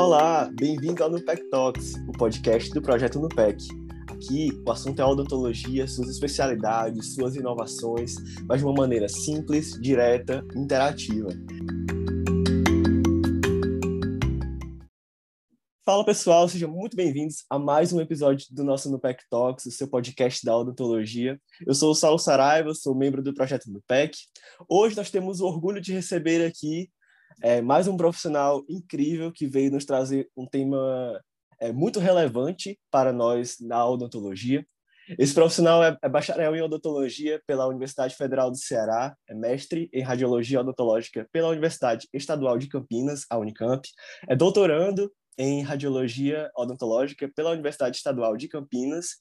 Olá, bem-vindo ao Nupec Talks, o podcast do projeto Nupec. Aqui o assunto é odontologia, suas especialidades, suas inovações, mas de uma maneira simples, direta, interativa. Fala pessoal, sejam muito bem-vindos a mais um episódio do nosso Nupec Talks, o seu podcast da odontologia. Eu sou o Saulo Saraiva, sou membro do projeto Nupec. Hoje nós temos o orgulho de receber aqui é, mais um profissional incrível que veio nos trazer um tema é, muito relevante para nós na odontologia. Esse profissional é, é bacharel em odontologia pela Universidade Federal do Ceará, é mestre em radiologia odontológica pela Universidade Estadual de Campinas, a Unicamp, é doutorando em radiologia odontológica pela Universidade Estadual de Campinas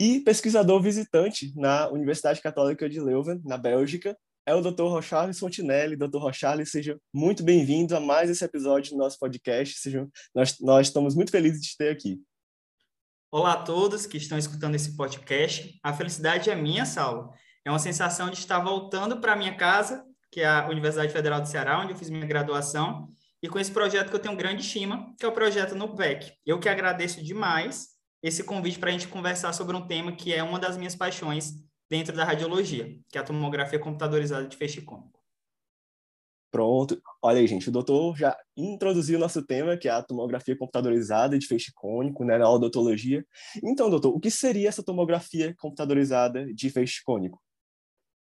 e pesquisador visitante na Universidade Católica de Leuven, na Bélgica, é o Dr. Rocharles Fontinelli. Dr. Rocharles, seja muito bem-vindo a mais esse episódio do nosso podcast. Seja, nós, nós estamos muito felizes de ter aqui. Olá a todos que estão escutando esse podcast. A felicidade é minha, Saulo. É uma sensação de estar voltando para minha casa, que é a Universidade Federal do Ceará, onde eu fiz minha graduação, e com esse projeto que eu tenho grande estima, que é o projeto NUPEC. Eu que agradeço demais esse convite para a gente conversar sobre um tema que é uma das minhas paixões, dentro da radiologia, que é a tomografia computadorizada de feixe cônico. Pronto. Olha aí, gente, o doutor já introduziu o nosso tema, que é a tomografia computadorizada de feixe cônico, né, na odontologia. Então, doutor, o que seria essa tomografia computadorizada de feixe cônico?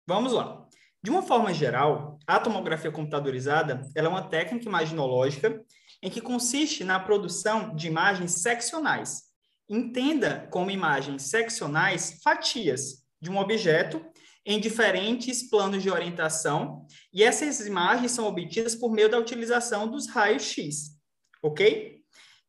Vamos lá. De uma forma geral, a tomografia computadorizada é uma técnica imaginológica em que consiste na produção de imagens seccionais. Entenda como imagens seccionais fatias, de um objeto em diferentes planos de orientação, e essas imagens são obtidas por meio da utilização dos raios X, ok?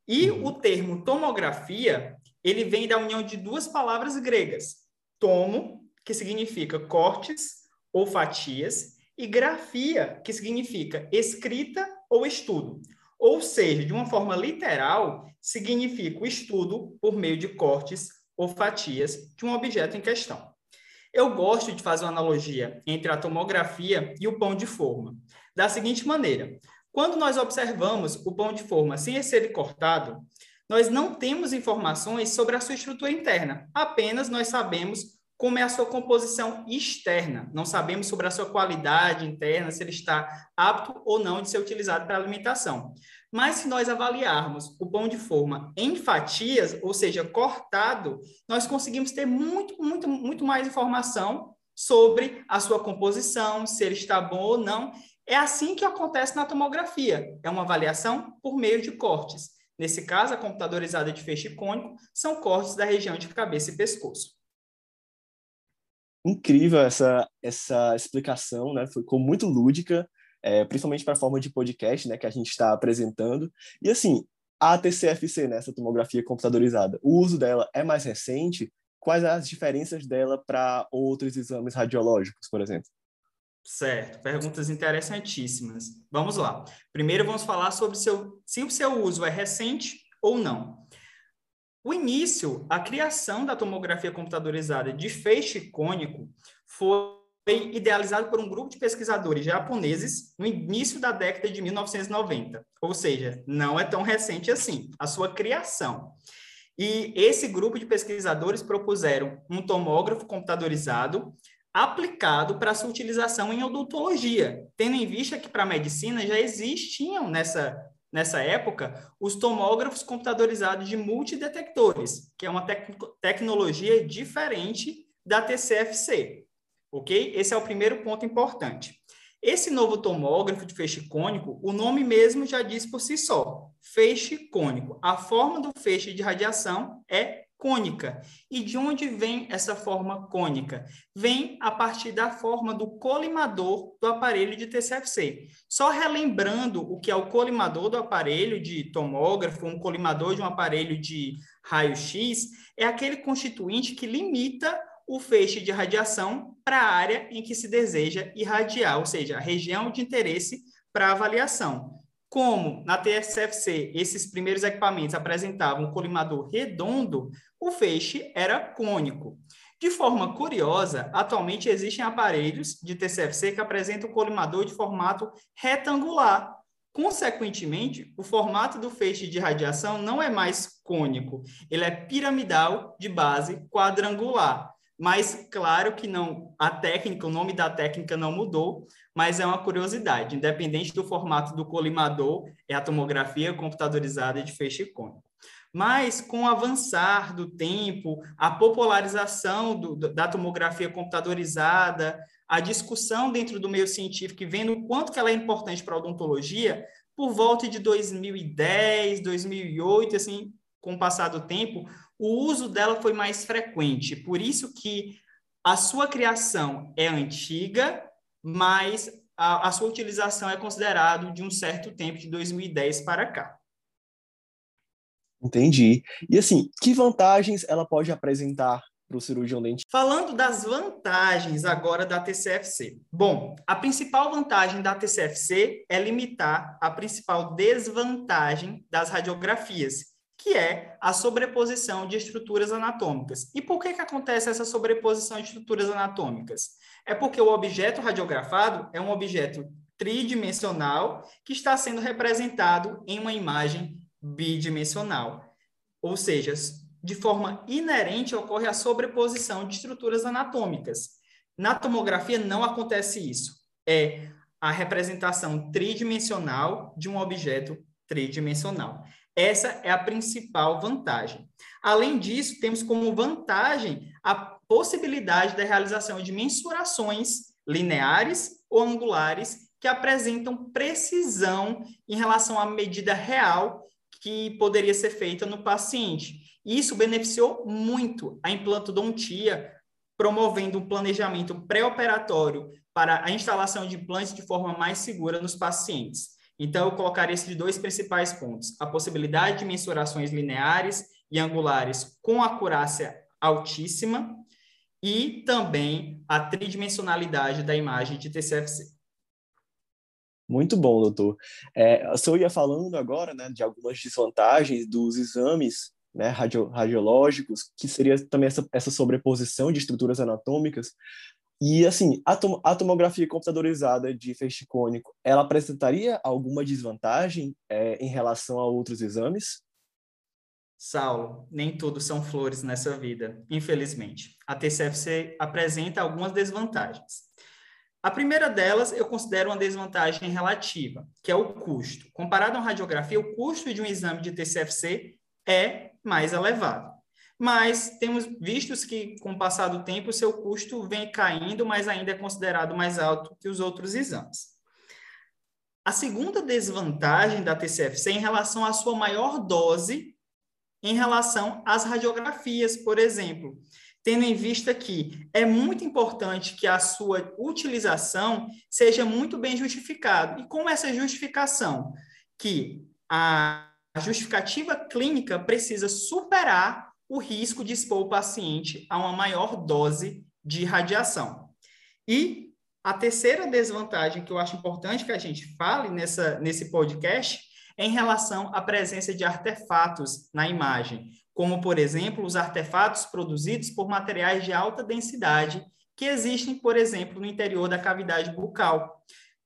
E uhum. o termo tomografia, ele vem da união de duas palavras gregas, tomo, que significa cortes ou fatias, e grafia, que significa escrita ou estudo. Ou seja, de uma forma literal, significa o estudo por meio de cortes ou fatias de um objeto em questão. Eu gosto de fazer uma analogia entre a tomografia e o pão de forma. Da seguinte maneira: quando nós observamos o pão de forma sem ser cortado, nós não temos informações sobre a sua estrutura interna, apenas nós sabemos como é a sua composição externa. Não sabemos sobre a sua qualidade interna, se ele está apto ou não de ser utilizado para alimentação. Mas se nós avaliarmos o pão de forma em fatias, ou seja, cortado, nós conseguimos ter muito, muito, muito mais informação sobre a sua composição, se ele está bom ou não. É assim que acontece na tomografia. É uma avaliação por meio de cortes. Nesse caso, a computadorizada de feixe cônico são cortes da região de cabeça e pescoço. Incrível essa, essa explicação, né? Ficou muito lúdica é, principalmente para a forma de podcast né, que a gente está apresentando. E assim, a TCFC, né, essa tomografia computadorizada, o uso dela é mais recente? Quais as diferenças dela para outros exames radiológicos, por exemplo? Certo, perguntas interessantíssimas. Vamos lá. Primeiro vamos falar sobre seu, se o seu uso é recente ou não. O início, a criação da tomografia computadorizada de feixe cônico foi foi idealizado por um grupo de pesquisadores japoneses no início da década de 1990. Ou seja, não é tão recente assim, a sua criação. E esse grupo de pesquisadores propuseram um tomógrafo computadorizado aplicado para sua utilização em odontologia, tendo em vista que para a medicina já existiam nessa, nessa época os tomógrafos computadorizados de multidetectores, que é uma tec tecnologia diferente da TCFC ok? Esse é o primeiro ponto importante. Esse novo tomógrafo de feixe cônico, o nome mesmo já diz por si só, feixe cônico. A forma do feixe de radiação é cônica. E de onde vem essa forma cônica? Vem a partir da forma do colimador do aparelho de TCFC. Só relembrando o que é o colimador do aparelho de tomógrafo, um colimador de um aparelho de raio-x, é aquele constituinte que limita o feixe de radiação para a área em que se deseja irradiar, ou seja, a região de interesse para avaliação. Como na TSFC esses primeiros equipamentos apresentavam um colimador redondo, o feixe era cônico. De forma curiosa, atualmente existem aparelhos de TCFC que apresentam colimador de formato retangular, Consequentemente, o formato do feixe de radiação não é mais cônico, ele é piramidal de base quadrangular. Mas claro que não, a técnica, o nome da técnica não mudou, mas é uma curiosidade. Independente do formato do colimador, é a tomografia computadorizada de feixe cônico. Mas, com o avançar do tempo, a popularização do, da tomografia computadorizada, a discussão dentro do meio científico e vendo o quanto que ela é importante para a odontologia, por volta de 2010, 2008, assim, com o passar do tempo, o uso dela foi mais frequente. Por isso que a sua criação é antiga, mas a, a sua utilização é considerado de um certo tempo, de 2010 para cá. Entendi. E assim, que vantagens ela pode apresentar para o cirurgião dentista? Falando das vantagens agora da TCFC. Bom, a principal vantagem da TCFC é limitar a principal desvantagem das radiografias, que é a sobreposição de estruturas anatômicas. E por que, que acontece essa sobreposição de estruturas anatômicas? É porque o objeto radiografado é um objeto tridimensional que está sendo representado em uma imagem bidimensional. Ou seja, de forma inerente ocorre a sobreposição de estruturas anatômicas. Na tomografia não acontece isso. É a representação tridimensional de um objeto tridimensional. Essa é a principal vantagem. Além disso, temos como vantagem a possibilidade da realização de mensurações lineares ou angulares que apresentam precisão em relação à medida real que poderia ser feita no paciente. Isso beneficiou muito a implantodontia, promovendo um planejamento pré-operatório para a instalação de implantes de forma mais segura nos pacientes. Então, eu colocaria esses dois principais pontos: a possibilidade de mensurações lineares e angulares com acurácia altíssima e também a tridimensionalidade da imagem de TCFC. Muito bom, doutor. É, senhor ia falando agora né, de algumas desvantagens dos exames né, radio, radiológicos, que seria também essa, essa sobreposição de estruturas anatômicas. E, assim, a, tom, a tomografia computadorizada de feixe cônico, ela apresentaria alguma desvantagem é, em relação a outros exames? Saulo, nem tudo são flores nessa vida, infelizmente. A TCFC apresenta algumas desvantagens. A primeira delas eu considero uma desvantagem relativa, que é o custo. Comparado uma radiografia, o custo de um exame de TCFC é mais elevado. Mas temos visto que, com o passar do tempo, o seu custo vem caindo, mas ainda é considerado mais alto que os outros exames. A segunda desvantagem da TCFC é em relação à sua maior dose em relação às radiografias, por exemplo tendo em vista que é muito importante que a sua utilização seja muito bem justificada. E como essa justificação? Que a justificativa clínica precisa superar o risco de expor o paciente a uma maior dose de radiação. E a terceira desvantagem que eu acho importante que a gente fale nessa, nesse podcast é em relação à presença de artefatos na imagem como, por exemplo, os artefatos produzidos por materiais de alta densidade que existem, por exemplo, no interior da cavidade bucal,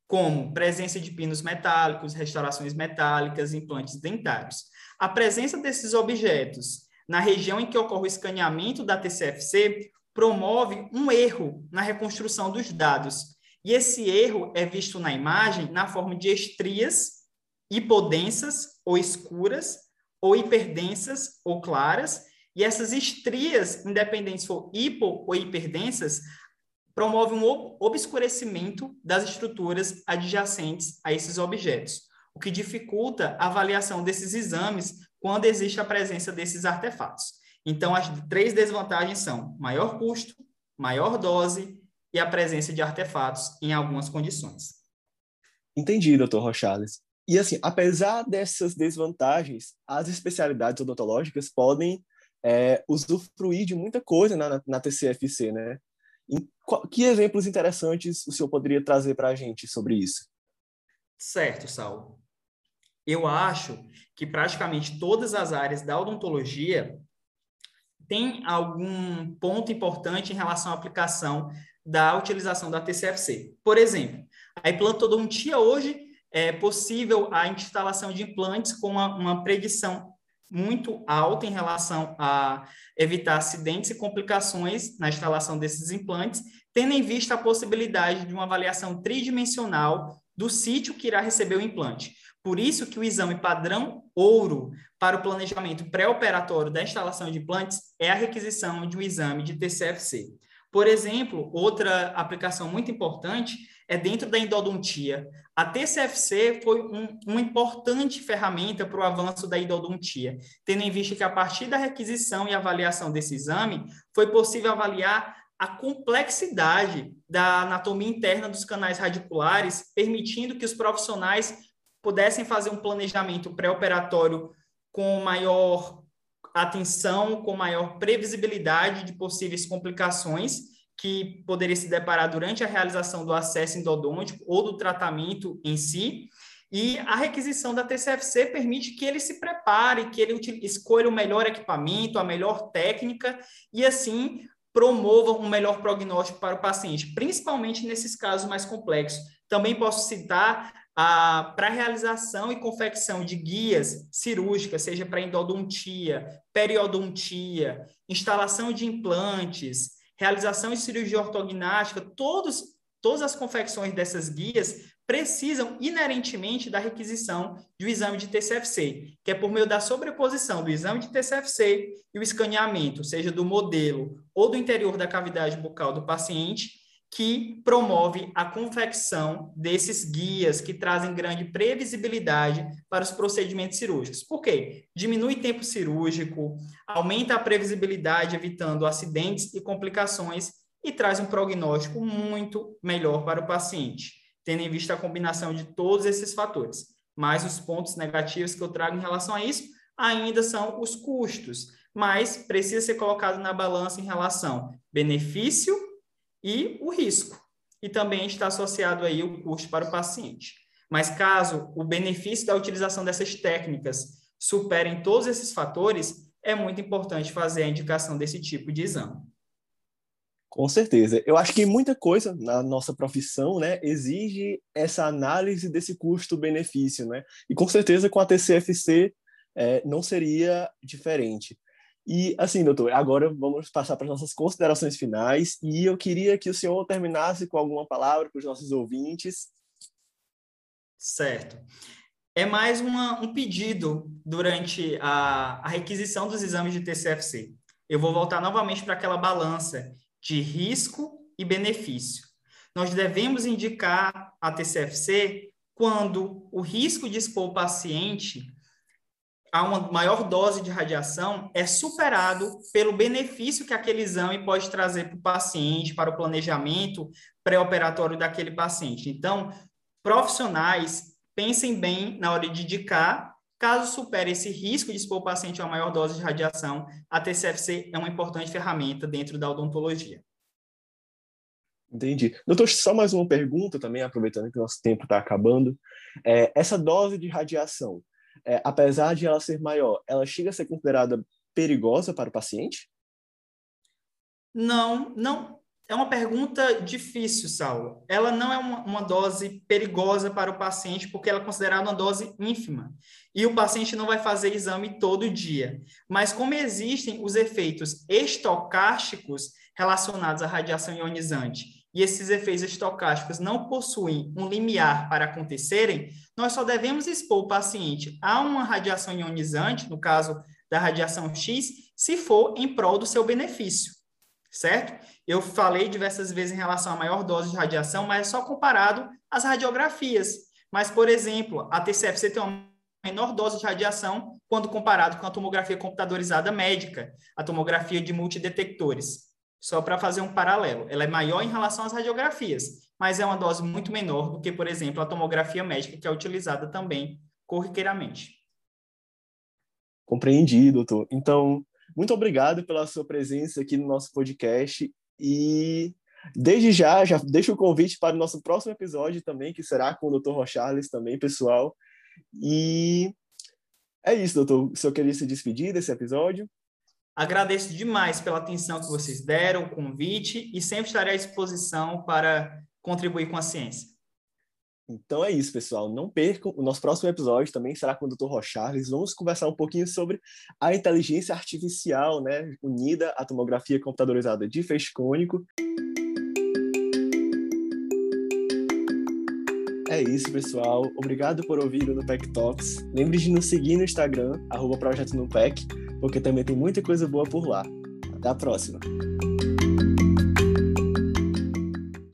como presença de pinos metálicos, restaurações metálicas, implantes dentários. A presença desses objetos na região em que ocorre o escaneamento da TCFC promove um erro na reconstrução dos dados. E esse erro é visto na imagem na forma de estrias hipodensas ou escuras ou hiperdensas ou claras, e essas estrias, independentes se for hipo ou hiperdensas, promovem um obscurecimento das estruturas adjacentes a esses objetos, o que dificulta a avaliação desses exames quando existe a presença desses artefatos. Então, as três desvantagens são maior custo, maior dose e a presença de artefatos em algumas condições. Entendi, doutor Rochales. E assim, apesar dessas desvantagens, as especialidades odontológicas podem é, usufruir de muita coisa na, na TCFC, né? que exemplos interessantes o senhor poderia trazer para a gente sobre isso? Certo, Saulo. Eu acho que praticamente todas as áreas da odontologia têm algum ponto importante em relação à aplicação da utilização da TCFC. Por exemplo, a implantodontia hoje é possível a instalação de implantes com uma, uma predição muito alta em relação a evitar acidentes e complicações na instalação desses implantes, tendo em vista a possibilidade de uma avaliação tridimensional do sítio que irá receber o implante. Por isso que o exame padrão ouro para o planejamento pré-operatório da instalação de implantes é a requisição de um exame de TCFC. Por exemplo, outra aplicação muito importante é dentro da endodontia. A TCFC foi um, uma importante ferramenta para o avanço da endodontia, tendo em vista que a partir da requisição e avaliação desse exame, foi possível avaliar a complexidade da anatomia interna dos canais radiculares, permitindo que os profissionais pudessem fazer um planejamento pré-operatório com maior atenção, com maior previsibilidade de possíveis complicações que poderia se deparar durante a realização do acesso endodôntico ou do tratamento em si. E a requisição da TCFC permite que ele se prepare, que ele escolha o melhor equipamento, a melhor técnica e assim promova um melhor prognóstico para o paciente, principalmente nesses casos mais complexos. Também posso citar para a realização e confecção de guias cirúrgicas, seja para endodontia, periodontia, instalação de implantes, realização de cirurgia ortognática, todos, todas as confecções dessas guias precisam inerentemente da requisição de um exame de TCFC, que é por meio da sobreposição do exame de TCFC e o escaneamento, seja do modelo ou do interior da cavidade bucal do paciente, que promove a confecção desses guias que trazem grande previsibilidade para os procedimentos cirúrgicos. Por quê? Diminui tempo cirúrgico, aumenta a previsibilidade, evitando acidentes e complicações e traz um prognóstico muito melhor para o paciente, tendo em vista a combinação de todos esses fatores. Mas os pontos negativos que eu trago em relação a isso ainda são os custos, mas precisa ser colocado na balança em relação benefício e o risco. E também está associado aí o custo para o paciente. Mas caso o benefício da utilização dessas técnicas superem todos esses fatores, é muito importante fazer a indicação desse tipo de exame. Com certeza. Eu acho que muita coisa na nossa profissão, né, exige essa análise desse custo-benefício, né? E com certeza com a TCFC é, não seria diferente. E assim, doutor, agora vamos passar para as nossas considerações finais e eu queria que o senhor terminasse com alguma palavra para os nossos ouvintes. Certo. É mais uma, um pedido durante a, a requisição dos exames de TCFC. Eu vou voltar novamente para aquela balança de risco e benefício. Nós devemos indicar a TCFC quando o risco de expor o paciente a uma maior dose de radiação é superado pelo benefício que aquele exame pode trazer para o paciente, para o planejamento pré-operatório daquele paciente. Então, profissionais, pensem bem na hora de indicar. Caso supere esse risco de expor o paciente a uma maior dose de radiação, a TCFC é uma importante ferramenta dentro da odontologia. Entendi. Doutor, só mais uma pergunta também, aproveitando que o nosso tempo está acabando. É, essa dose de radiação, é, apesar de ela ser maior, ela chega a ser considerada perigosa para o paciente? Não, não. É uma pergunta difícil, Saulo. Ela não é uma, uma, dose perigosa para o paciente, porque ela é considerada uma dose ínfima. E o paciente não vai fazer exame todo dia. Mas como existem os efeitos estocásticos relacionados à radiação ionizante e esses efeitos estocásticos não possuem um limiar para acontecerem, nós só devemos expor o paciente a uma radiação ionizante, no caso da radiação X, se for em prol do seu benefício, certo? Eu falei diversas vezes em relação à maior dose de radiação, mas é só comparado às radiografias. Mas, por exemplo, a TCFC tem uma menor dose de radiação quando comparado com a tomografia computadorizada médica, a tomografia de multidetectores só para fazer um paralelo. Ela é maior em relação às radiografias, mas é uma dose muito menor do que, por exemplo, a tomografia médica, que é utilizada também corriqueiramente. Compreendi, doutor. Então, muito obrigado pela sua presença aqui no nosso podcast e desde já, já deixo o convite para o nosso próximo episódio também, que será com o Dr. Rochales também, pessoal. E é isso, doutor. O senhor queria se despedir desse episódio? Agradeço demais pela atenção que vocês deram, o convite, e sempre estarei à disposição para contribuir com a ciência. Então é isso, pessoal. Não percam. O nosso próximo episódio também será com o Dr. Rocharles. Vamos conversar um pouquinho sobre a inteligência artificial, né, unida à tomografia computadorizada de feixe cônico. É isso, pessoal. Obrigado por ouvir o Nupec Talks. Lembre de nos seguir no Instagram, arroba Projeto Nupec, porque também tem muita coisa boa por lá. Até a próxima!